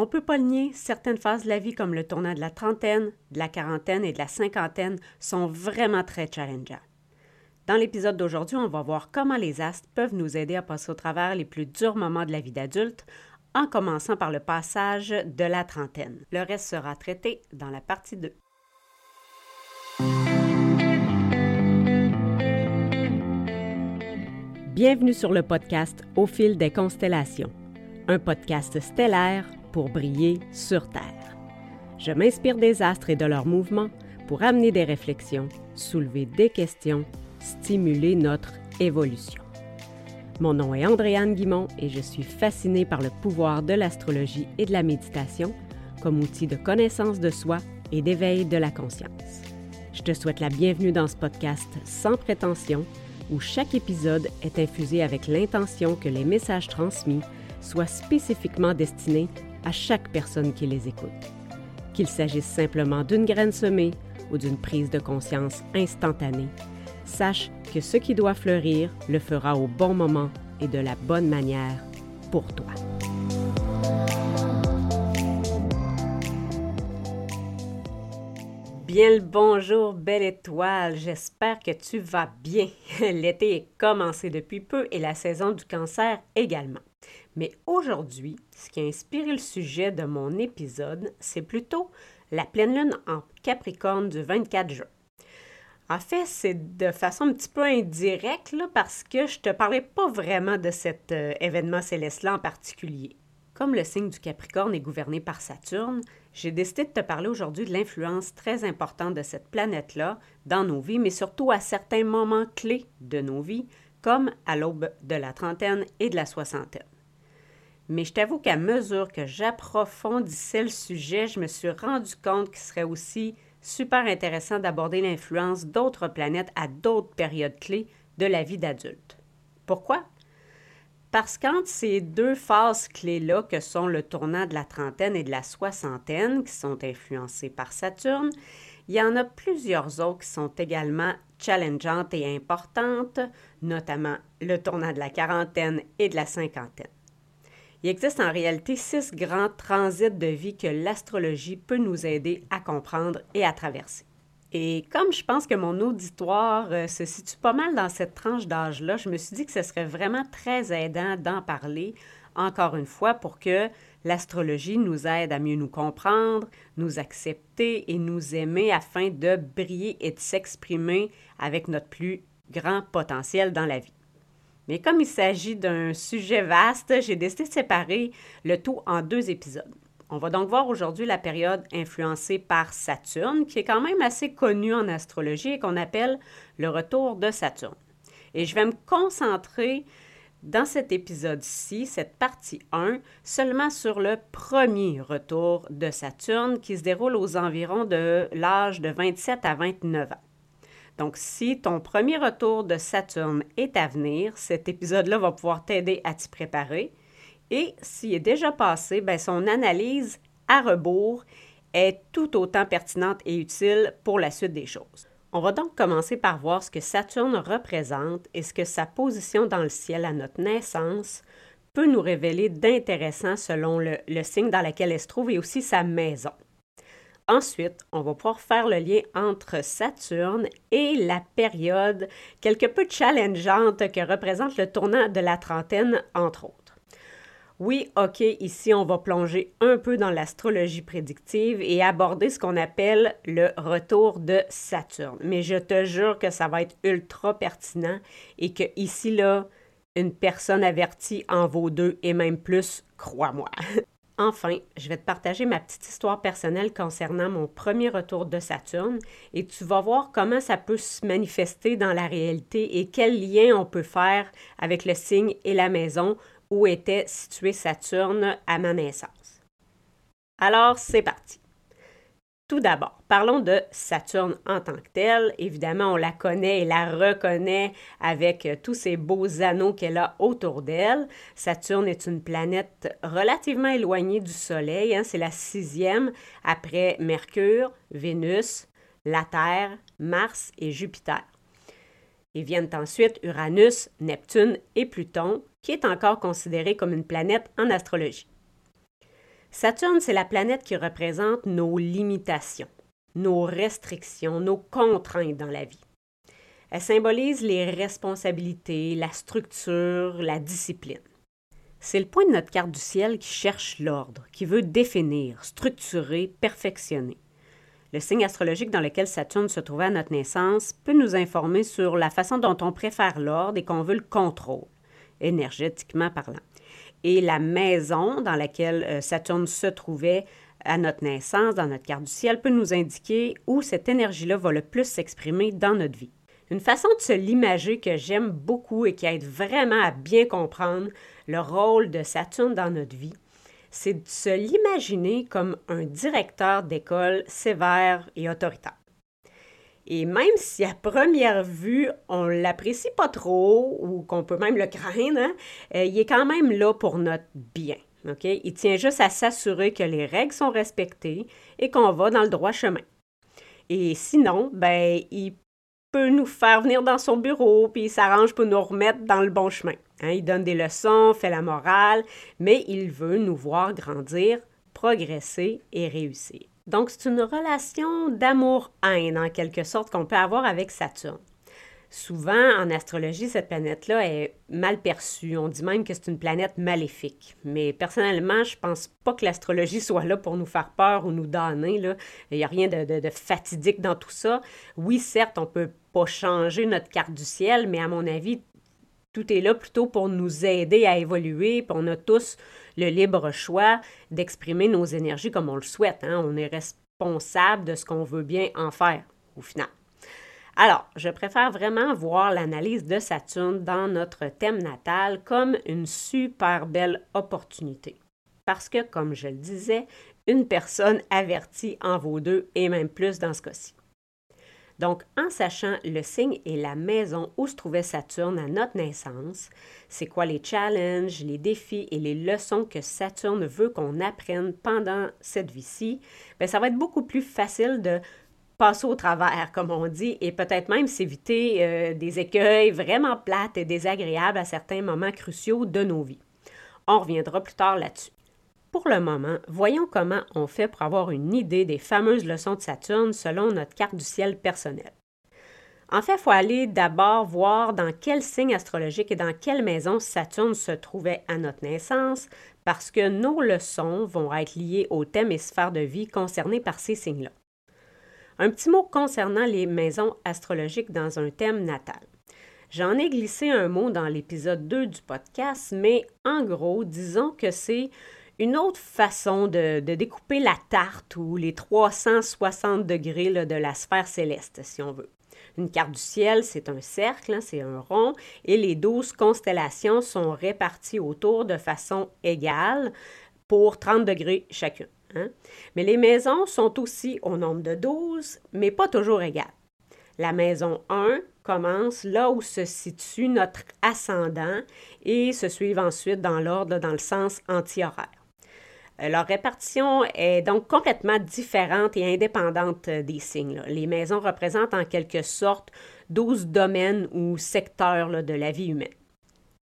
On peut pas le nier, certaines phases de la vie comme le tournant de la trentaine, de la quarantaine et de la cinquantaine sont vraiment très challengeants. Dans l'épisode d'aujourd'hui, on va voir comment les astres peuvent nous aider à passer au travers les plus durs moments de la vie d'adulte, en commençant par le passage de la trentaine. Le reste sera traité dans la partie 2. Bienvenue sur le podcast Au fil des constellations, un podcast stellaire pour briller sur Terre. Je m'inspire des astres et de leurs mouvements pour amener des réflexions, soulever des questions, stimuler notre évolution. Mon nom est Andréane Guimont et je suis fascinée par le pouvoir de l'astrologie et de la méditation comme outil de connaissance de soi et d'éveil de la conscience. Je te souhaite la bienvenue dans ce podcast sans prétention où chaque épisode est infusé avec l'intention que les messages transmis soient spécifiquement destinés à chaque personne qui les écoute. Qu'il s'agisse simplement d'une graine semée ou d'une prise de conscience instantanée, sache que ce qui doit fleurir le fera au bon moment et de la bonne manière pour toi. Bien le bonjour, belle étoile. J'espère que tu vas bien. L'été est commencé depuis peu et la saison du cancer également. Mais aujourd'hui, ce qui a inspiré le sujet de mon épisode, c'est plutôt la pleine lune en Capricorne du 24 juin. En fait, c'est de façon un petit peu indirecte parce que je ne te parlais pas vraiment de cet euh, événement céleste-là en particulier. Comme le signe du Capricorne est gouverné par Saturne, j'ai décidé de te parler aujourd'hui de l'influence très importante de cette planète-là dans nos vies, mais surtout à certains moments clés de nos vies, comme à l'aube de la trentaine et de la soixantaine. Mais je t'avoue qu'à mesure que j'approfondissais le sujet, je me suis rendu compte qu'il serait aussi super intéressant d'aborder l'influence d'autres planètes à d'autres périodes clés de la vie d'adulte. Pourquoi? Parce qu'entre ces deux phases clés-là, que sont le tournant de la trentaine et de la soixantaine, qui sont influencées par Saturne, il y en a plusieurs autres qui sont également challengeantes et importantes, notamment le tournant de la quarantaine et de la cinquantaine. Il existe en réalité six grands transits de vie que l'astrologie peut nous aider à comprendre et à traverser. Et comme je pense que mon auditoire euh, se situe pas mal dans cette tranche d'âge-là, je me suis dit que ce serait vraiment très aidant d'en parler, encore une fois, pour que l'astrologie nous aide à mieux nous comprendre, nous accepter et nous aimer afin de briller et de s'exprimer avec notre plus grand potentiel dans la vie. Mais comme il s'agit d'un sujet vaste, j'ai décidé de séparer le tout en deux épisodes. On va donc voir aujourd'hui la période influencée par Saturne, qui est quand même assez connue en astrologie et qu'on appelle le retour de Saturne. Et je vais me concentrer dans cet épisode-ci, cette partie 1, seulement sur le premier retour de Saturne qui se déroule aux environs de l'âge de 27 à 29 ans. Donc, si ton premier retour de Saturne est à venir, cet épisode-là va pouvoir t'aider à t'y préparer. Et s'il est déjà passé, bien, son analyse à rebours est tout autant pertinente et utile pour la suite des choses. On va donc commencer par voir ce que Saturne représente et ce que sa position dans le ciel à notre naissance peut nous révéler d'intéressant selon le, signe dans lequel elle se trouve et aussi sa maison. Ensuite, on va pouvoir faire le lien entre Saturne et la période quelque peu challengeante que représente le tournant de la trentaine, entre autres. Oui, OK, ici on va plonger un peu dans l'astrologie prédictive et aborder ce qu'on appelle le retour de Saturne. Mais je te jure que ça va être ultra pertinent et que ici, là, une personne avertie en vaut deux et même plus, crois-moi. Enfin, je vais te partager ma petite histoire personnelle concernant mon premier retour de Saturne et tu vas voir comment ça peut se manifester dans la réalité et quel lien on peut faire avec le signe et la maison où était situé Saturne à ma naissance. Alors, c'est parti. Tout d'abord, parlons de Saturne en tant que telle. Évidemment, on la connaît et la reconnaît avec euh, tous ces beaux anneaux qu'elle a autour d'elle. Saturne est une planète relativement éloignée du Soleil. Hein. C'est la sixième après Mercure, Vénus, la Terre, Mars et Jupiter. Et viennent ensuite Uranus, Neptune et Pluton, qui est encore considéré comme une planète en astrologie. Saturne, c'est la planète qui représente nos limitations, nos restrictions, nos contraintes dans la vie. Elle symbolise les responsabilités, la structure, la discipline. C'est le point de notre carte du ciel qui cherche l'ordre, qui veut définir, structurer, perfectionner. Le signe astrologique dans lequel Saturne se trouvait à notre naissance peut nous informer sur la façon dont on préfère l'ordre et qu'on veut le contrôle, énergétiquement parlant. Et la maison dans laquelle euh, Saturne se trouvait à notre naissance, dans notre carte du ciel, peut nous indiquer où cette énergie-là va le plus s'exprimer dans notre vie. Une façon de se l'imager que j'aime beaucoup et qui aide vraiment à bien comprendre le rôle de Saturne dans notre vie, c'est de se l'imaginer comme un directeur d'école sévère et autoritaire. Et même si à première vue, on l'apprécie pas trop ou qu'on peut même le craindre, hein, euh, il est quand même là pour notre bien. Il tient juste à s'assurer que les règles sont respectées et qu'on va dans le droit chemin. Et sinon, ben, il peut nous faire venir dans son bureau, puis il s'arrange pour nous remettre dans le bon chemin. Hein? il donne des leçons, fait la morale, mais il veut nous voir grandir, progresser et réussir. Donc, c'est une relation d'amour-haine, en quelque sorte, qu'on peut avoir avec Saturne. Souvent, en astrologie, cette planète-là est mal perçue. On dit même que c'est une planète maléfique. Mais personnellement, je pense pas que l'astrologie soit là pour nous faire peur ou nous donner. Il n'y a rien de, fatidique dans tout ça. Oui, certes, on peut pas changer notre carte du ciel, mais à mon avis, tout est là plutôt pour nous aider à évoluer. On a tous le libre choix d'exprimer nos énergies comme on le souhaite. Hein. On est responsable de ce qu'on veut bien en faire, au final. Alors, je préfère vraiment voir l'analyse de Saturne dans notre thème natal comme une super belle opportunité. Parce que, comme je le disais, une personne avertie en vaut deux et même plus dans ce cas-ci. Donc, en sachant le signe et la maison où se trouvait Saturne à notre naissance, c'est quoi les challenges, les défis et les leçons que Saturne veut qu'on apprenne pendant cette vie-ci, bien, ça va être beaucoup plus facile de passer au travers, comme on dit, et peut-être même s'éviter euh, des écueils vraiment plates et désagréables à certains moments cruciaux de nos vies. On reviendra plus tard là-dessus. Pour le moment, voyons comment on fait pour avoir une idée des fameuses leçons de Saturne selon notre carte du ciel personnelle. En fait, il faut aller d'abord voir dans quel signe astrologique et dans quelle maison Saturne se trouvait à notre naissance, parce que nos leçons vont être liées aux thèmes et sphères de vie concernés par ces signes-là. Un petit mot concernant les maisons astrologiques dans un thème natal. J'en ai glissé un mot dans l'épisode 2 du podcast, mais en gros, disons que c'est une autre façon de, découper la tarte ou les 360 degrés de la sphère céleste, si on veut. Une carte du ciel, c'est un cercle, hein, c'est un rond, et les 12 constellations sont réparties autour de façon égale pour 30 degrés chacune. Hein. Mais les maisons sont aussi au nombre de 12, mais pas toujours égales. La maison 1 commence là où se situe notre ascendant et se suivent ensuite dans l'ordre, dans le sens anti-horaire. Euh, leur répartition est donc complètement différente et indépendante des signes. Les maisons représentent en quelque sorte 12 domaines ou secteurs de la vie humaine.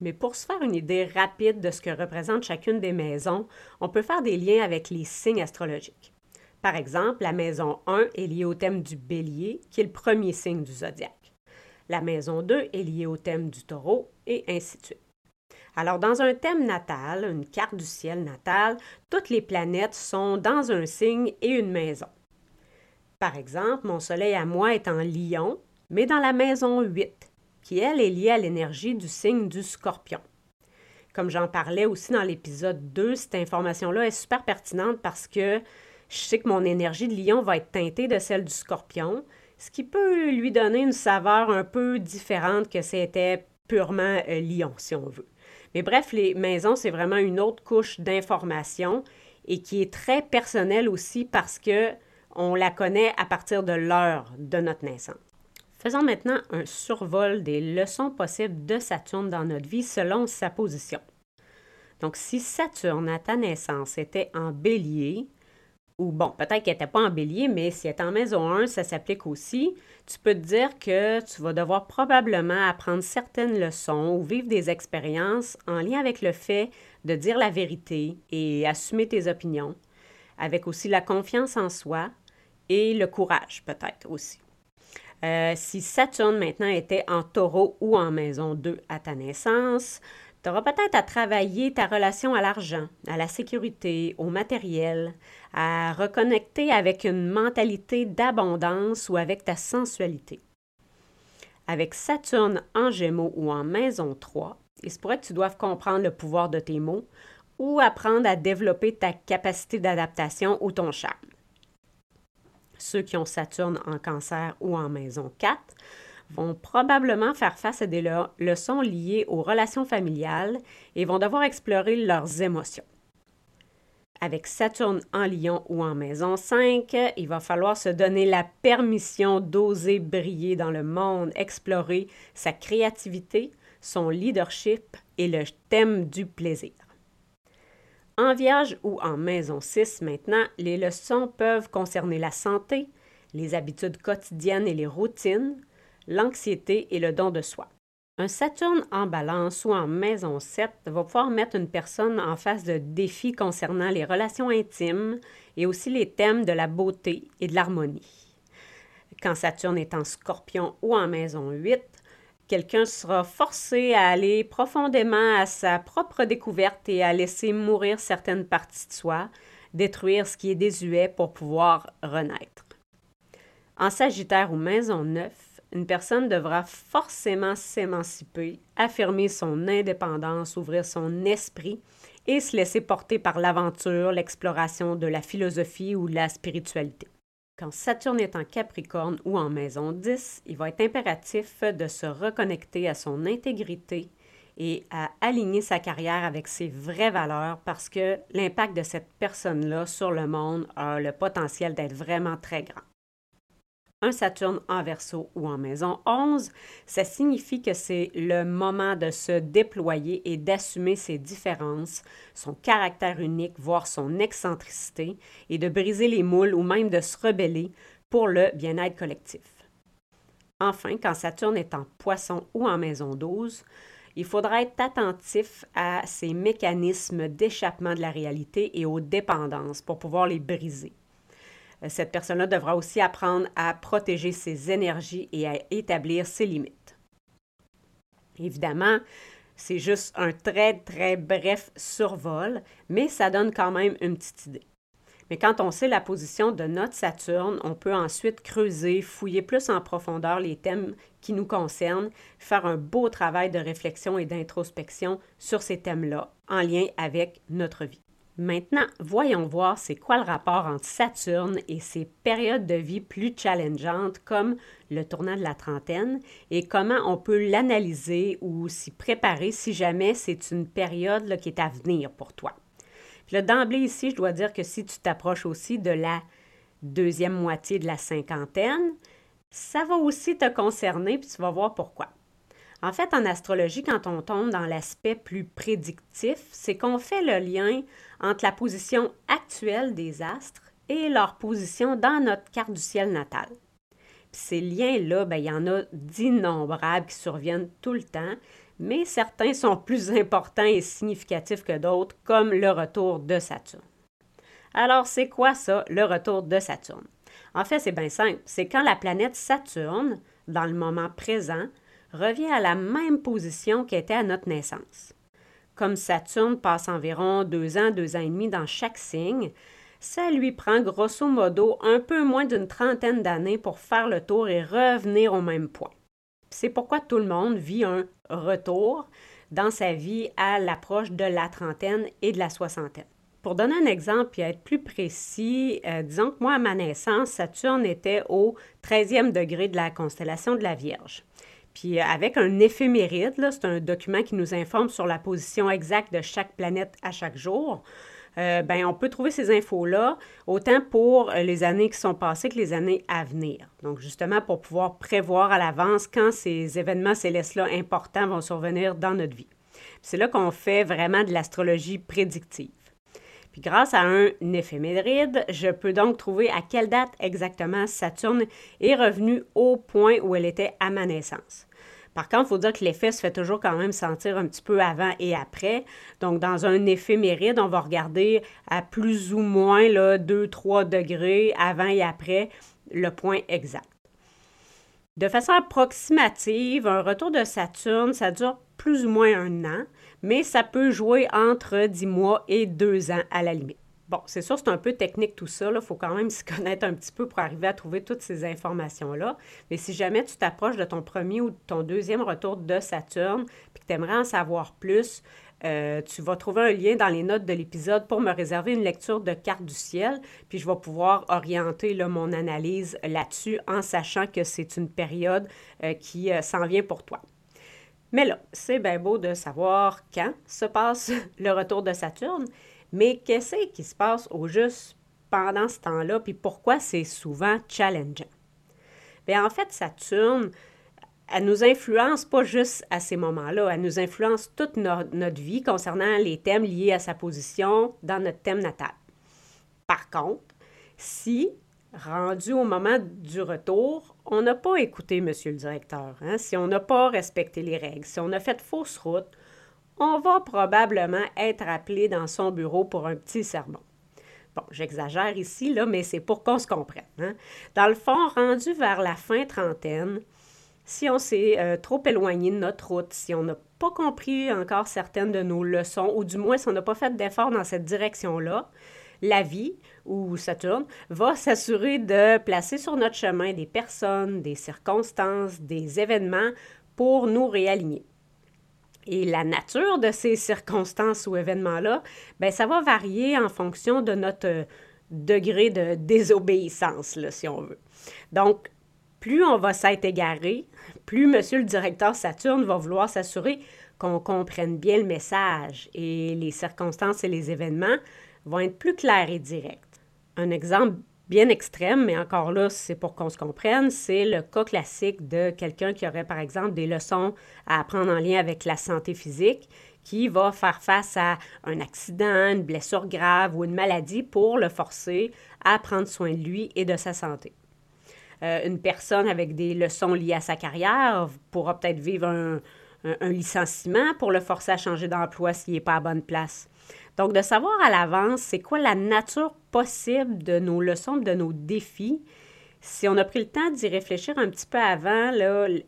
Mais pour se faire une idée rapide de ce que représente chacune des maisons, on peut faire des liens avec les signes astrologiques. Par exemple, la maison 1 est liée au thème du bélier, qui est le premier signe du zodiaque. La maison 2 est liée au thème du taureau, et ainsi de suite. Alors, dans un thème natal, une carte du ciel natal, toutes les planètes sont dans un signe et une maison. Par exemple, mon soleil à moi est en lion, mais dans la maison 8, qui, elle, est liée à l'énergie du signe du scorpion. Comme j'en parlais aussi dans l'épisode 2, cette information-là est super pertinente parce que je sais que mon énergie de lion va être teintée de celle du scorpion, ce qui peut lui donner une saveur un peu différente que c'était purement euh, lion, si on veut. Mais bref, les maisons, c'est vraiment une autre couche d'information et qui est très personnelle aussi parce que on la connaît à partir de l'heure de notre naissance. Faisons maintenant un survol des leçons possibles de Saturne dans notre vie selon sa position. Donc, si Saturne à ta naissance était en bélier, ou bon, peut-être qu'elle n'était pas en bélier, mais si elle est en maison 1, ça s'applique aussi. Tu peux te dire que tu vas devoir probablement apprendre certaines leçons ou vivre des expériences en lien avec le fait de dire la vérité et assumer tes opinions, avec aussi la confiance en soi et le courage peut-être aussi. Euh, si Saturne maintenant était en taureau ou en maison 2 à ta naissance, tu auras peut-être à travailler ta relation à l'argent, à la sécurité, au matériel, à reconnecter avec une mentalité d'abondance ou avec ta sensualité. Avec Saturne en Gémeaux ou en maison 3, il se pourrait que tu doives comprendre le pouvoir de tes mots ou apprendre à développer ta capacité d'adaptation ou ton charme. Ceux qui ont Saturne en cancer ou en maison 4 vont probablement faire face à des leçons liées aux relations familiales et vont devoir explorer leurs émotions. Avec Saturne en Lion ou en maison 5, il va falloir se donner la permission d'oser briller dans le monde, explorer sa créativité, son leadership et le thème du plaisir. En Vierge ou en maison 6 maintenant, les leçons peuvent concerner la santé, les habitudes quotidiennes et les routines, l'anxiété et le don de soi. Un Saturne en balance ou en maison 7 va pouvoir mettre une personne en face de défis concernant les relations intimes et aussi les thèmes de la beauté et de l'harmonie. Quand Saturne est en scorpion ou en maison 8, quelqu'un sera forcé à aller profondément à sa propre découverte et à laisser mourir certaines parties de soi, détruire ce qui est désuet pour pouvoir renaître. En Sagittaire ou maison 9, une personne devra forcément s'émanciper, affirmer son indépendance, ouvrir son esprit et se laisser porter par l'aventure, l'exploration de la philosophie ou la spiritualité. Quand Saturne est en Capricorne ou en maison 10, il va être impératif de se reconnecter à son intégrité et à aligner sa carrière avec ses vraies valeurs parce que l'impact de cette personne-là sur le monde a le potentiel d'être vraiment très grand un Saturne en verso ou en maison 11, ça signifie que c'est le moment de se déployer et d'assumer ses différences, son caractère unique, voire son excentricité, et de briser les moules ou même de se rebeller pour le bien-être collectif. Enfin, quand Saturne est en poisson ou en maison 12, il faudra être attentif à ces mécanismes d'échappement de la réalité et aux dépendances pour pouvoir les briser. Euh, cette personne-là devra aussi apprendre à protéger ses énergies et à établir ses limites. Évidemment, c'est juste un très, très bref survol, mais ça donne quand même une petite idée. Mais quand on sait la position de notre Saturne, on peut ensuite creuser, fouiller plus en profondeur les thèmes qui nous concernent, faire un beau travail de réflexion et d'introspection sur ces thèmes-là en lien avec notre vie. Maintenant, voyons voir c'est quoi le rapport entre Saturne et ses périodes de vie plus challengeantes comme le tournant de la trentaine et comment on peut l'analyser ou s'y préparer si jamais c'est une période qui est à venir pour toi. D'emblée ici, je dois dire que si tu t'approches aussi de la deuxième moitié de la cinquantaine, ça va aussi te concerner, puis tu vas voir pourquoi. En fait, en astrologie, quand on tombe dans l'aspect plus prédictif, c'est qu'on fait le lien entre la position actuelle des astres et leur position dans notre carte du ciel natal. ces liens-là, ben, il y en a d'innombrables qui surviennent tout le temps, mais certains sont plus importants et significatifs que d'autres, comme le retour de Saturne. Alors, c'est quoi ça, le retour de Saturne? En fait, c'est bien simple. C'est quand la planète Saturne, dans le moment présent, revient à la même position qu'était à notre naissance. Comme Saturne passe environ deux ans, deux ans et demi dans chaque signe, ça lui prend grosso modo un peu moins d'une trentaine d'années pour faire le tour et revenir au même point. C'est pourquoi tout le monde vit un retour dans sa vie à l'approche de la trentaine et de la soixantaine. Pour donner un exemple et être plus précis, euh, disons que moi, à ma naissance, Saturne était au 13e degré de la constellation de la Vierge. Puis euh, avec un éphéméride, c'est un document qui nous informe sur la position exacte de chaque planète à chaque jour. Euh, ben, on peut trouver ces infos-là autant pour euh, les années qui sont passées que les années à venir. Donc, justement, pour pouvoir prévoir à l'avance quand ces événements célestes-là importants vont survenir dans notre vie. C'est là qu'on fait vraiment de l'astrologie prédictive. Puis grâce à un éphéméride, je peux donc trouver à quelle date exactement Saturne est revenu au point où elle était à ma naissance. Par contre, il faut dire que l'effet se fait toujours quand même sentir un petit peu avant et après. Donc, dans un éphéméride, on va regarder à plus ou moins 2-3 degrés avant et après le point exact. De façon approximative, un retour de Saturne, ça dure plus ou moins un an, mais ça peut jouer entre 10 mois et 2 ans à la limite. Bon, c'est sûr, c'est un peu technique tout ça. Il faut quand même s'y connaître un petit peu pour arriver à trouver toutes ces informations-là. Mais si jamais tu t'approches de ton premier ou de ton deuxième retour de Saturne, puis que tu aimerais en savoir plus, euh, tu vas trouver un lien dans les notes de l'épisode pour me réserver une lecture de carte du ciel, puis je vais pouvoir orienter mon analyse là-dessus en sachant que c'est une période euh, qui euh, s'en vient pour toi. Mais là, c'est bien beau de savoir quand se passe le retour de Saturne, mais qu'est-ce qui se passe au juste pendant ce temps-là, puis pourquoi c'est souvent challengeant? Bien, en fait, Saturne, elle nous influence pas juste à ces moments-là, elle nous influence toute notre vie concernant les thèmes liés à sa position dans notre thème natal. Par contre, si, rendu au moment du retour, on n'a pas écouté Monsieur le directeur, hein, si on n'a pas respecté les règles, si on a fait fausse route, on va probablement être appelé dans son bureau pour un petit sermon. Bon, j'exagère ici, là, mais c'est pour qu'on se comprenne. Hein. Dans le fond, rendu vers la fin trentaine, si on s'est euh, trop éloigné de notre route, si on n'a pas compris encore certaines de nos leçons, ou du moins si on n'a pas fait d'efforts dans cette direction-là, la vie, ou Saturne, va s'assurer de placer sur notre chemin des personnes, des circonstances, des événements pour nous réaligner. Et la nature de ces circonstances ou événements-là, bien, ça va varier en fonction de notre euh, degré de désobéissance, si on veut. Donc, plus on va s'être égaré, plus Monsieur le directeur Saturne va vouloir s'assurer qu'on comprenne bien le message et les circonstances et les événements vont être plus clairs et directs. Un exemple bien extrême, mais encore là, c'est pour qu'on se comprenne, c'est le cas classique de quelqu'un qui aurait, par exemple, des leçons à apprendre en lien avec la santé physique, qui va faire face à un accident, une blessure grave ou une maladie pour le forcer à prendre soin de lui et de sa santé. Euh, une personne avec des leçons liées à sa carrière pourra peut-être vivre un, licenciement pour le forcer à changer d'emploi s'il n'est pas à bonne place. Donc, de savoir à l'avance c'est quoi la nature possible de nos leçons, de nos défis, si on a pris le temps d'y réfléchir un petit peu avant,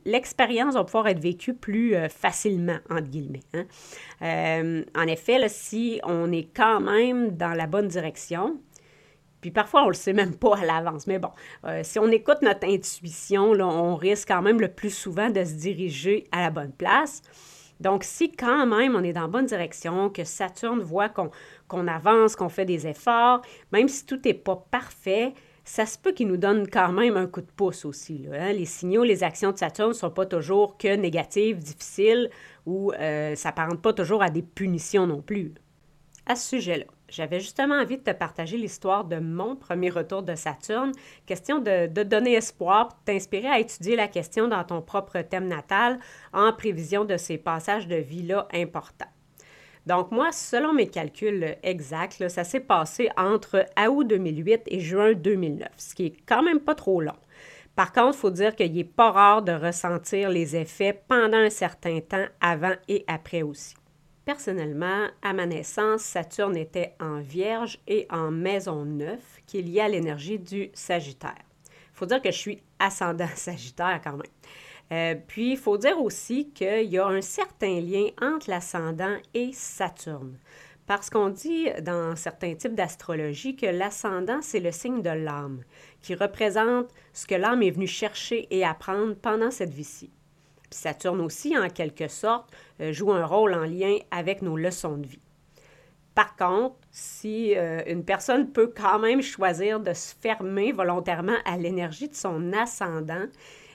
l'expérience va pouvoir être vécue plus euh, facilement, entre guillemets. Hein. Euh, en effet, si on est quand même dans la bonne direction, puis parfois, on le sait même pas à l'avance. Mais bon, euh, si on écoute notre intuition, là, on risque quand même le plus souvent de se diriger à la bonne place. Donc, si quand même on est dans la bonne direction, que Saturne voit qu'on avance, qu'on fait des efforts, même si tout n'est pas parfait, ça se peut qu'il nous donne quand même un coup de pouce aussi. Hein. Les signaux, les actions de Saturne ne sont pas toujours que négatives, difficiles ou euh, ça ne pas toujours à des punitions non plus. À ce sujet-là, j'avais justement envie de te partager l'histoire de mon premier retour de Saturne, question de, donner espoir, t'inspirer à étudier la question dans ton propre thème natal en prévision de ces passages de vie-là importants. Donc moi, selon mes calculs exacts, ça s'est passé entre août 2008 et juin 2009, ce qui est quand même pas trop long. Par contre, il faut dire qu'il n'est pas rare de ressentir les effets pendant un certain temps avant et après aussi. Personnellement, à ma naissance, Saturne était en Vierge et en Maison 9, qui est liée à l'énergie du Sagittaire. Il faut dire que je suis ascendant Sagittaire quand même. Euh, puis, il faut dire aussi qu'il y a un certain lien entre l'ascendant et Saturne. Parce qu'on dit dans certains types d'astrologie que l'ascendant, c'est le signe de l'âme, qui représente ce que l'âme est venue chercher et apprendre pendant cette vie-ci. Saturne aussi, en quelque sorte, euh, joue un rôle en lien avec nos leçons de vie. Par contre, si euh, une personne peut quand même choisir de se fermer volontairement à l'énergie de son ascendant,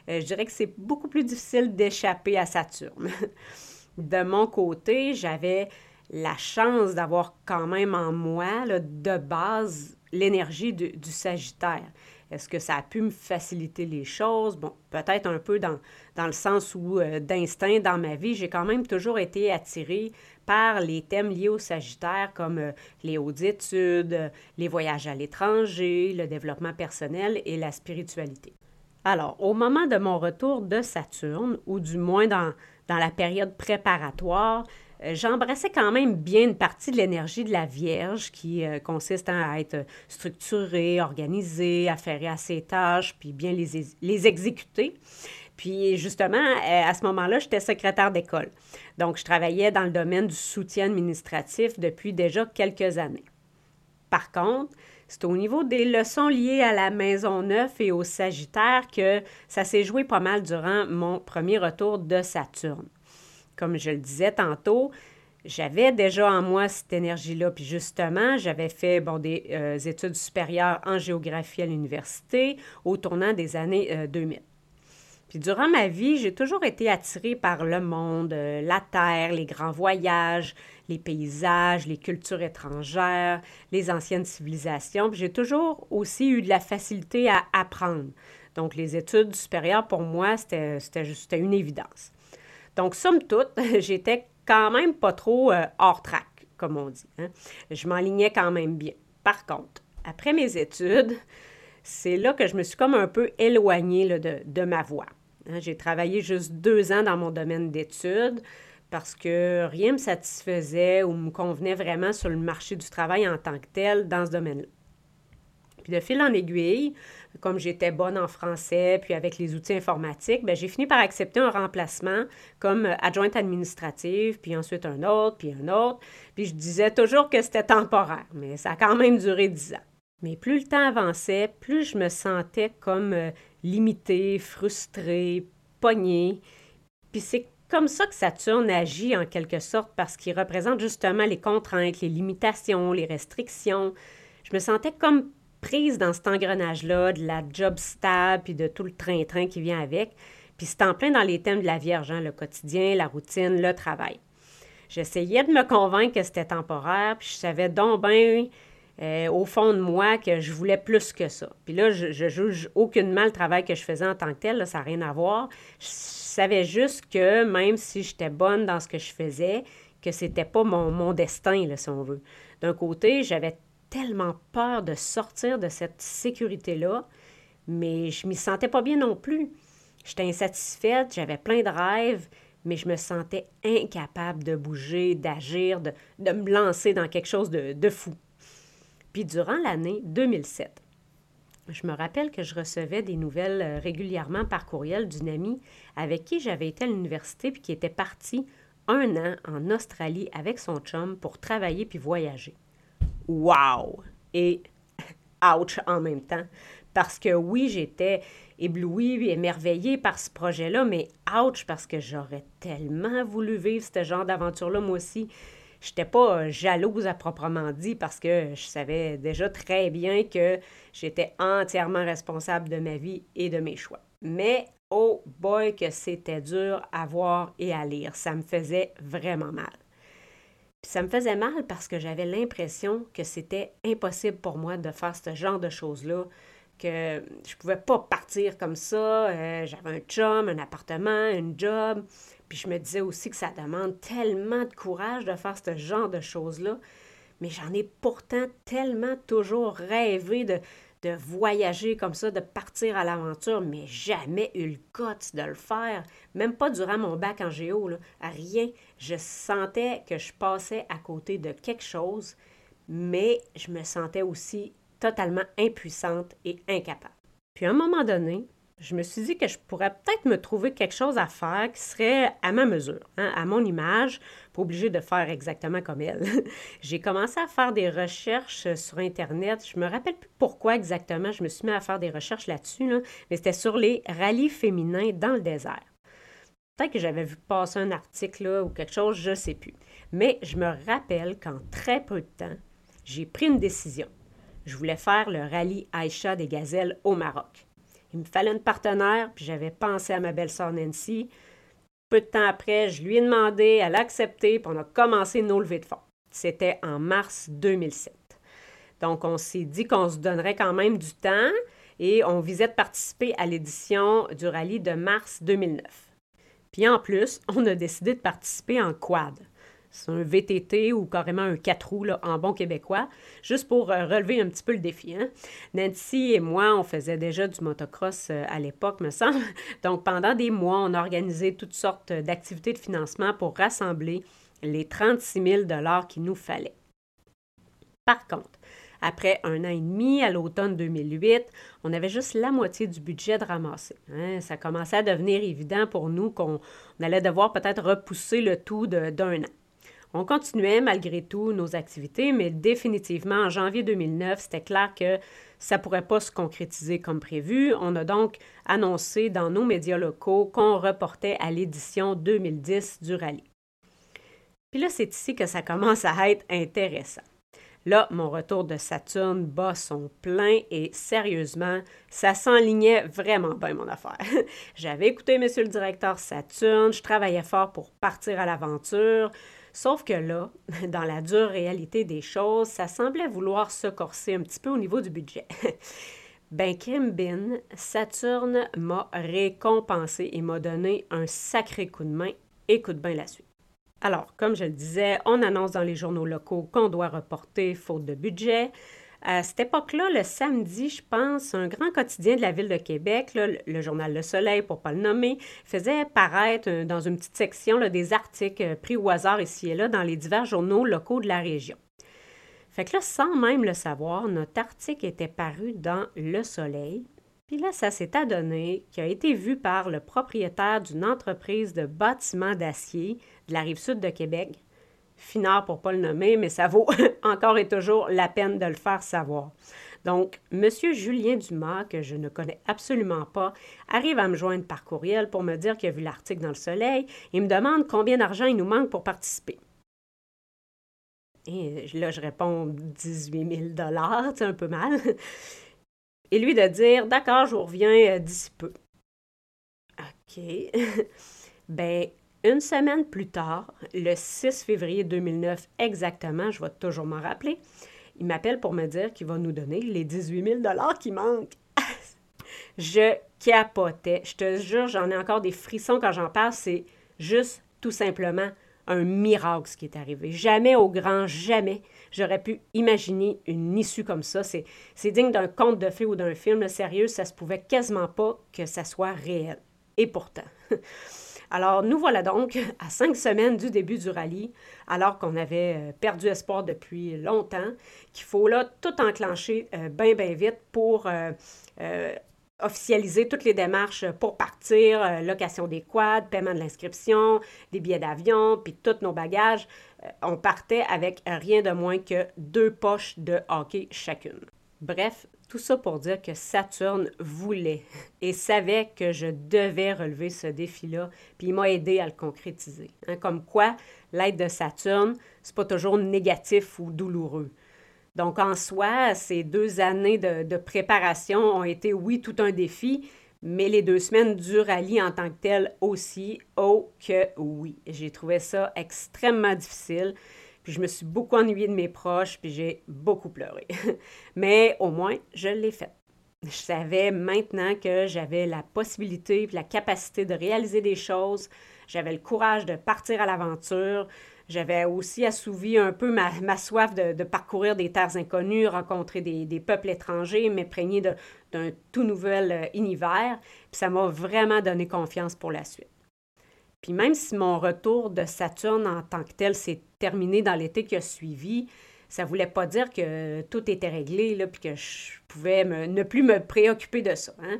euh, je dirais que c'est beaucoup plus difficile d'échapper à Saturne. de mon côté, j'avais la chance d'avoir quand même en moi, de base, l'énergie du Sagittaire. Est-ce que ça a pu me faciliter les choses? Bon, peut-être un peu dans, le sens où, euh, d'instinct dans ma vie, j'ai quand même toujours été attirée par les thèmes liés au Sagittaire comme euh, les hautes études, euh, les voyages à l'étranger, le développement personnel et la spiritualité. Alors, au moment de mon retour de Saturne, ou du moins dans, la période préparatoire, j'embrassais quand même bien une partie de l'énergie de la Vierge qui euh, consiste à être structurée, organisée, affairer à ses tâches, puis bien les, les exécuter. Puis justement, euh, à ce moment-là, j'étais secrétaire d'école. Donc, je travaillais dans le domaine du soutien administratif depuis déjà quelques années. Par contre, c'est au niveau des leçons liées à la maison neuve et au Sagittaire que ça s'est joué pas mal durant mon premier retour de Saturne comme je le disais tantôt, j'avais déjà en moi cette énergie-là. Puis justement, j'avais fait bon, des euh, études supérieures en géographie à l'université au tournant des années 2000. Euh, Puis durant ma vie, j'ai toujours été attirée par le monde, euh, la terre, les grands voyages, les paysages, les cultures étrangères, les anciennes civilisations. Puis j'ai toujours aussi eu de la facilité à apprendre. Donc les études supérieures, pour moi, c'était une évidence. Donc, somme toute, j'étais quand même pas trop euh, hors track, comme on dit. Hein. Je m'enlignais quand même bien. Par contre, après mes études, c'est là que je me suis comme un peu éloignée de, ma voie. Hein. J'ai travaillé juste deux ans dans mon domaine d'études parce que rien ne me satisfaisait ou me convenait vraiment sur le marché du travail en tant que tel dans ce domaine-là. Puis de fil en aiguille, comme j'étais bonne en français, puis avec les outils informatiques, ben, j'ai fini par accepter un remplacement comme adjointe administrative, puis ensuite un autre, puis un autre. Puis je disais toujours que c'était temporaire, mais ça a quand même duré dix ans. Mais plus le temps avançait, plus je me sentais comme euh, limitée, frustrée, pognée. Puis c'est comme ça que Saturne agit en quelque sorte parce qu'il représente justement les contraintes, les limitations, les restrictions. Je me sentais comme prise dans cet engrenage-là, de la job stable, puis de tout le train-train qui vient avec. Puis c'est en plein dans les thèmes de la Vierge, hein, le quotidien, la routine, le travail. J'essayais de me convaincre que c'était temporaire, puis je savais donc bien euh, au fond de moi que je voulais plus que ça. Puis là, je, je juge aucunement le travail que je faisais en tant que tel, ça n'a rien à voir. Je savais juste que même si j'étais bonne dans ce que je faisais, que c'était pas mon, mon destin, là, si on veut. D'un côté, j'avais tellement peur de sortir de cette sécurité-là, mais je m'y sentais pas bien non plus. J'étais insatisfaite, j'avais plein de rêves, mais je me sentais incapable de bouger, d'agir, de, me lancer dans quelque chose de, de fou. Puis durant l'année 2007, je me rappelle que je recevais des nouvelles euh, régulièrement par courriel d'une amie avec qui j'avais été à l'université puis qui était partie un an en Australie avec son chum pour travailler puis voyager wow et ouch en même temps. Parce que oui, j'étais éblouie émerveillée par ce projet-là, mais ouch parce que j'aurais tellement voulu vivre ce genre d'aventure-là moi aussi. Je n'étais pas jalouse à proprement dit parce que je savais déjà très bien que j'étais entièrement responsable de ma vie et de mes choix. Mais oh boy que c'était dur à voir et à lire. Ça me faisait vraiment mal ça me faisait mal parce que j'avais l'impression que c'était impossible pour moi de faire ce genre de choses-là, que je pouvais pas partir comme ça. Euh, j'avais un chum, un appartement, un job. Puis je me disais aussi que ça demande tellement de courage de faire ce genre de choses-là. Mais j'en ai pourtant tellement toujours rêvé de, de voyager comme ça, de partir à l'aventure, mais jamais eu le guts de le faire. Même pas durant mon bac en géo, là. rien. Je sentais que je passais à côté de quelque chose, mais je me sentais aussi totalement impuissante et incapable. Puis à un moment donné, je me suis dit que je pourrais peut-être me trouver quelque chose à faire qui serait à ma mesure, hein, à mon image, pas obligé de faire exactement comme elle. J'ai commencé à faire des recherches sur Internet. Je me rappelle plus pourquoi exactement je me suis mis à faire des recherches là-dessus, mais c'était sur les rallyes féminins dans le désert. Peut-être que j'avais vu passer un article ou quelque chose, je ne sais plus. Mais je me rappelle qu'en très peu de temps, j'ai pris une décision. Je voulais faire le rallye Aïcha des gazelles au Maroc. Il me fallait une partenaire, puis j'avais pensé à ma belle-sœur Nancy. Peu de temps après, je lui ai demandé, elle a accepté, puis on a commencé nos levées de fonds. C'était en mars 2007. Donc, on s'est dit qu'on se donnerait quand même du temps et on visait de participer à l'édition du rallye de mars 2009. Puis en plus, on a décidé de participer en quad. C'est un VTT ou carrément un 4 roues en bon québécois, juste pour euh, relever un petit peu le défi. Hein. Nancy et moi, on faisait déjà du motocross euh, à l'époque, me semble. Donc pendant des mois, on a organisé toutes sortes d'activités de financement pour rassembler les 36 000 qu'il nous fallait. Par contre, après un an et demi, à l'automne 2008, on avait juste la moitié du budget de ramasser. Hein. Ça commençait à devenir évident pour nous qu'on allait devoir peut-être repousser le tout d'un an. On continuait malgré tout nos activités, mais définitivement en janvier 2009, c'était clair que ça ne pourrait pas se concrétiser comme prévu. On a donc annoncé dans nos médias locaux qu'on reportait à l'édition 2010 du rallye. Puis là, c'est ici que ça commence à être intéressant. Là, mon retour de Saturne bat son plein et sérieusement, ça s'enlignait vraiment bien mon affaire. J'avais écouté Monsieur le directeur Saturne, je travaillais fort pour partir à l'aventure, Sauf que là, dans la dure réalité des choses, ça semblait vouloir se corser un petit peu au niveau du budget. ben, Krimbin, Saturne m'a récompensé et m'a donné un sacré coup de main. Écoute bien la suite. Alors, comme je le disais, on annonce dans les journaux locaux qu'on doit reporter faute de budget. À cette époque-là, le samedi, je pense, un grand quotidien de la ville de Québec, le journal Le Soleil, pour ne pas le nommer, faisait paraître euh, dans une petite section des articles euh, pris au hasard ici et là dans les divers journaux locaux de la région. Fait que là, sans même le savoir, notre article était paru dans Le Soleil. Puis là, ça s'est adonné qui a été vu par le propriétaire d'une entreprise de bâtiments d'acier de la rive sud de Québec, Finard pour ne pas le nommer, mais ça vaut encore et toujours la peine de le faire savoir. Donc, M. Julien Dumas, que je ne connais absolument pas, arrive à me joindre par courriel pour me dire qu'il a vu l'article dans le Soleil et me demande combien d'argent il nous manque pour participer. Et là, je réponds 18 000 c'est un peu mal. Et lui de dire D'accord, je vous reviens euh, d'ici peu. OK. ben, une semaine plus tard, le 6 février 2009 exactement, je vais toujours m'en rappeler, il m'appelle pour me dire qu'il va nous donner les 18 000 qui manquent. je capotais. Je te jure, j'en ai encore des frissons quand j'en parle. C'est juste tout simplement un miracle ce qui est arrivé. Jamais au grand jamais j'aurais pu imaginer une issue comme ça. C'est, digne d'un conte de fées ou d'un film. Sérieux, ça se pouvait quasiment pas que ça soit réel. Et pourtant. Alors, nous voilà donc à cinq semaines du début du rallye, alors qu'on avait euh, perdu espoir depuis longtemps, qu'il faut là tout enclencher euh, bien, bien vite pour euh, officialiser toutes les démarches pour partir, location des quads, paiement de l'inscription, des billets d'avion, puis tous nos bagages. on partait avec rien de moins que deux poches de hockey chacune. Bref, tout ça pour dire que Saturne voulait et savait que je devais relever ce défi-là, puis il m'a aidé à le concrétiser. Hein. comme quoi, l'aide de Saturne, c'est pas toujours négatif ou douloureux. Donc, en soi, ces deux années de, de, préparation ont été, oui, tout un défi, mais les deux semaines du rallye en tant que tel aussi, oh que oui. J'ai trouvé ça extrêmement difficile. Puis je me suis beaucoup ennuyée de mes proches, puis j'ai beaucoup pleuré. Mais au moins, je l'ai fait. Je savais maintenant que j'avais la possibilité et la capacité de réaliser des choses. J'avais le courage de partir à l'aventure. J'avais aussi assouvi un peu ma, soif de, parcourir des terres inconnues, rencontrer des, peuples étrangers, m'imprégner d'un tout nouvel euh, univers. Puis ça m'a vraiment donné confiance pour la suite. Puis même si mon retour de Saturne en tant que tel s'est terminé dans l'été qui a suivi, ça ne voulait pas dire que tout était réglé, là, puis que je pouvais ne plus me préoccuper de ça. Hein.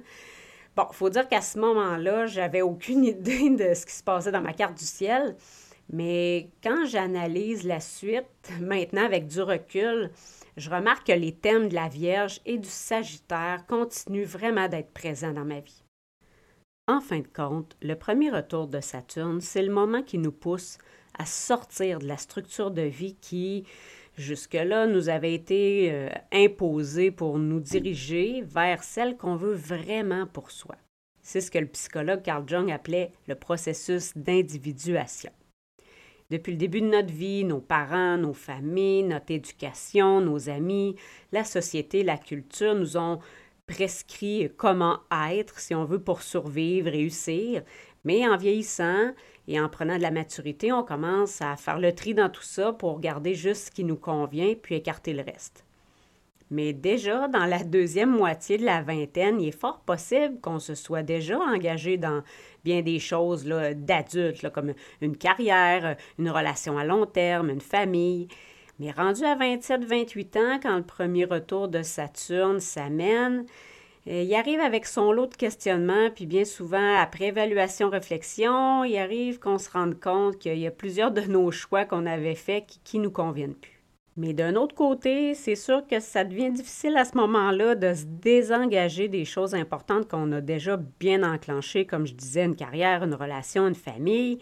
Bon, il faut dire qu'à ce moment-là, j'avais aucune idée de ce qui se passait dans ma carte du ciel. Mais quand j'analyse la suite, maintenant avec du recul, je remarque que les thèmes de la Vierge et du Sagittaire continuent vraiment d'être présents dans ma vie. En fin de compte, le premier retour de Saturne, c'est le moment qui nous pousse à sortir de la structure de vie qui, jusque-là, nous avait été euh, imposée pour nous diriger vers celle qu'on veut vraiment pour soi. C'est ce que le psychologue Carl Jung appelait le processus d'individuation. Depuis le début de notre vie, nos parents, nos familles, notre éducation, nos amis, la société, la culture nous ont prescrit comment être, si on veut, pour survivre, réussir. Mais en vieillissant et en prenant de la maturité, on commence à faire le tri dans tout ça pour garder juste ce qui nous convient, puis écarter le reste. Mais déjà, dans la deuxième moitié de la vingtaine, il est fort possible qu'on se soit déjà engagé dans bien des choses d'adultes, comme une carrière, une relation à long terme, une famille. Mais rendu à 27-28 ans, quand le premier retour de Saturne s'amène, euh, il arrive avec son lot de questionnements, puis bien souvent, après évaluation, réflexion, il arrive qu'on se rende compte qu'il y a plusieurs de nos choix qu'on avait faits qui ne nous conviennent plus. Mais d'un autre côté, c'est sûr que ça devient difficile à ce moment-là de se désengager des choses importantes qu'on a déjà bien enclenchées, comme je disais, une carrière, une relation, une famille.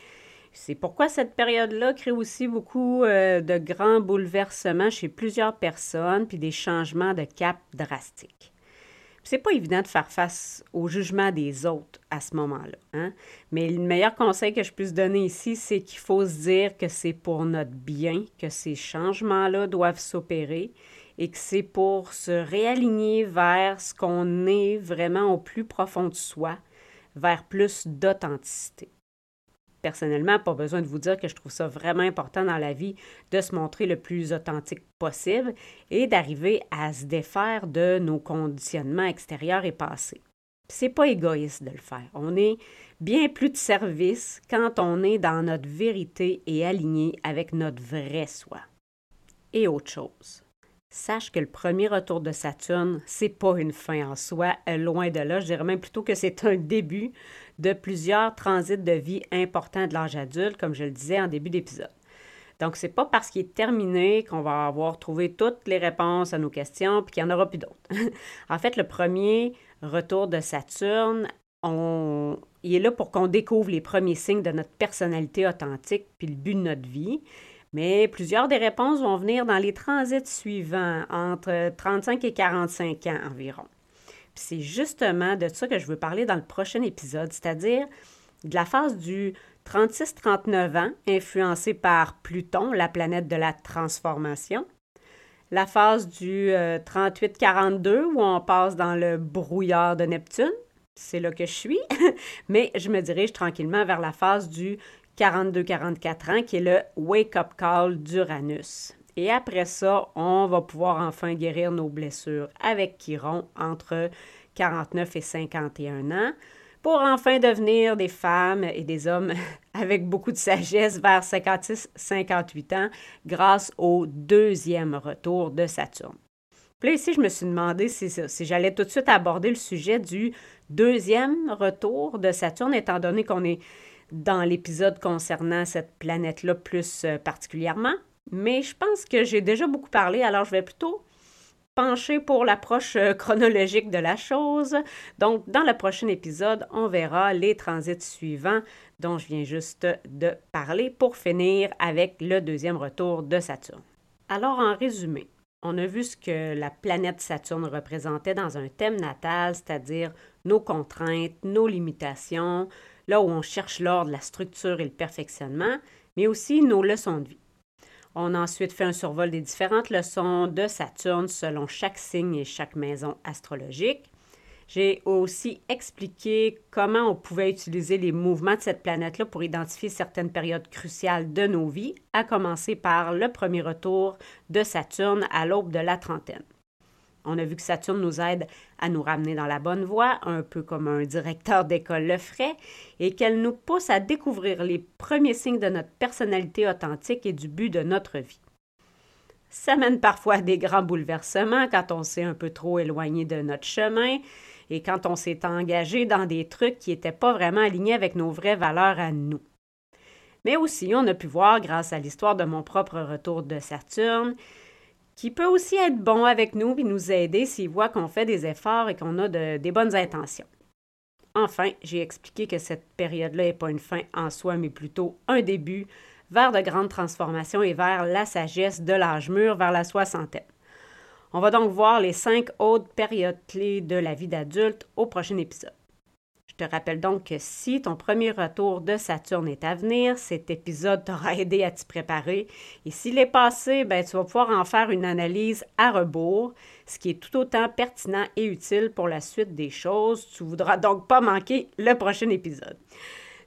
C'est pourquoi cette période-là crée aussi beaucoup euh, de grands bouleversements chez plusieurs personnes, puis des changements de cap drastiques. C'est pas évident de faire face au jugement des autres à ce moment-là. Hein? Mais le meilleur conseil que je puisse donner ici, c'est qu'il faut se dire que c'est pour notre bien que ces changements-là doivent s'opérer et que c'est pour se réaligner vers ce qu'on est vraiment au plus profond de soi, vers plus d'authenticité personnellement, pas besoin de vous dire que je trouve ça vraiment important dans la vie de se montrer le plus authentique possible et d'arriver à se défaire de nos conditionnements extérieurs et passés. C'est pas égoïste de le faire. On est bien plus de service quand on est dans notre vérité et aligné avec notre vrai soi. Et autre chose. Sache que le premier retour de Saturne, c'est pas une fin en soi, loin de là. Je dirais même plutôt que c'est un début de plusieurs transits de vie importants de l'âge adulte, comme je le disais en début d'épisode. Donc, c'est pas parce qu'il est terminé qu'on va avoir trouvé toutes les réponses à nos questions puis qu'il n'y en aura plus d'autres. en fait, le premier retour de Saturne, il est là pour qu'on découvre les premiers signes de notre personnalité authentique puis le but de notre vie. Mais plusieurs des réponses vont venir dans les transits suivants, entre 35 et 45 ans environ c'est justement de ça que je veux parler dans le prochain épisode, c'est-à-dire de la phase du 36-39 ans, influencée par Pluton, la planète de la transformation. La phase du 38-42, euh, où on passe dans le brouillard de Neptune. C'est là que je suis. Mais je me dirige tranquillement vers la phase du 42-44 ans, qui est le wake-up call d'Uranus. Et après ça, on va pouvoir enfin guérir nos blessures avec Chiron entre 49 et 51 ans pour enfin devenir des femmes et des hommes avec beaucoup de sagesse vers 56-58 ans grâce au deuxième retour de Saturne. Puis là, ici, je me suis demandé si, j'allais tout de suite aborder le sujet du deuxième retour de Saturne, étant donné qu'on est dans l'épisode concernant cette planète-là plus euh, particulièrement. Mais je pense que j'ai déjà beaucoup parlé, alors je vais plutôt pencher pour l'approche euh, chronologique de la chose. Donc, dans le prochain épisode, on verra les transits suivants dont je viens juste de parler pour finir avec le deuxième retour de Saturne. Alors, en résumé, on a vu ce que la planète Saturne représentait dans un thème natal, c'est-à-dire nos contraintes, nos limitations, là où on cherche l'ordre, la structure et le perfectionnement, mais aussi nos leçons de vie. On a ensuite fait un survol des différentes leçons de Saturne selon chaque signe et chaque maison astrologique. J'ai aussi expliqué comment on pouvait utiliser les mouvements de cette planète-là pour identifier certaines périodes cruciales de nos vies, à commencer par le premier retour de Saturne à l'aube de la trentaine. On a vu que Saturne nous aide à nous ramener dans la bonne voie, un peu comme un directeur d'école le ferait, et qu'elle nous pousse à découvrir les premiers signes de notre personnalité authentique et du but de notre vie. Ça mène parfois à des grands bouleversements quand on s'est un peu trop éloigné de notre chemin et quand on s'est engagé dans des trucs qui n'étaient pas vraiment alignés avec nos vraies valeurs à nous. Mais aussi, on a pu voir, grâce à l'histoire de mon propre retour de Saturne, qui peut aussi être bon avec nous et nous aider s'il voit qu'on fait des efforts et qu'on a des bonnes intentions. Enfin, j'ai expliqué que cette période-là n'est pas une fin en soi, mais plutôt un début vers de grandes transformations et vers la sagesse de l'âge mûr, vers la soixantaine. On va donc voir les cinq autres périodes clés de la vie d'adulte au prochain épisode. Je te rappelle donc que si ton premier retour de Saturne est à venir, cet épisode t'aura aidé à t'y préparer. Et s'il est passé, ben, tu vas pouvoir en faire une analyse à rebours. ce qui est tout autant pertinent et utile pour la suite des choses. Tu voudras donc pas manquer le prochain épisode.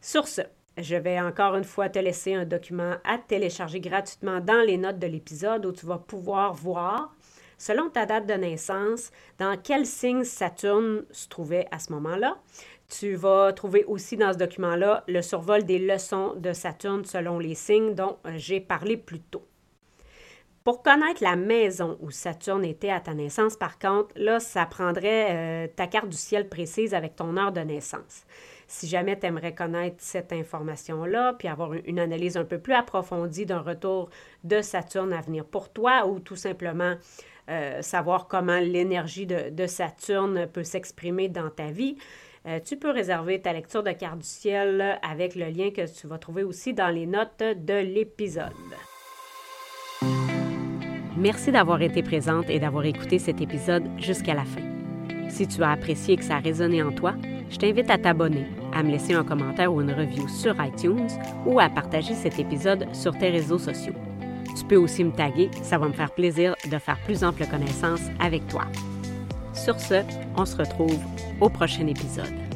Sur ce, je vais encore une fois te laisser un document à télécharger gratuitement dans les notes de l'épisode où tu vas pouvoir voir, selon ta date de naissance, dans quel signe Saturne se trouvait à ce moment-là. Tu vas trouver aussi dans ce document-là le survol des leçons de Saturne selon les signes dont j'ai parlé plus tôt. Pour connaître la maison où Saturne était à ta naissance, par contre, là, ça prendrait euh, ta carte du ciel précise avec ton heure de naissance. Si jamais tu aimerais connaître cette information-là, puis avoir une analyse un peu plus approfondie d'un retour de Saturne à venir pour toi, ou tout simplement euh, savoir comment l'énergie de, Saturne peut s'exprimer dans ta vie, euh, tu peux réserver ta lecture de carte du ciel avec le lien que tu vas trouver aussi dans les notes de l'épisode. Merci d'avoir été présente et d'avoir écouté cet épisode jusqu'à la fin. Si tu as apprécié que ça a résonné en toi, je t'invite à t'abonner, à me laisser un commentaire ou une review sur iTunes ou à partager cet épisode sur tes réseaux sociaux. Tu peux aussi me taguer, ça va me faire plaisir de faire plus ample connaissance avec toi. Sur ce, on se retrouve au prochain épisode.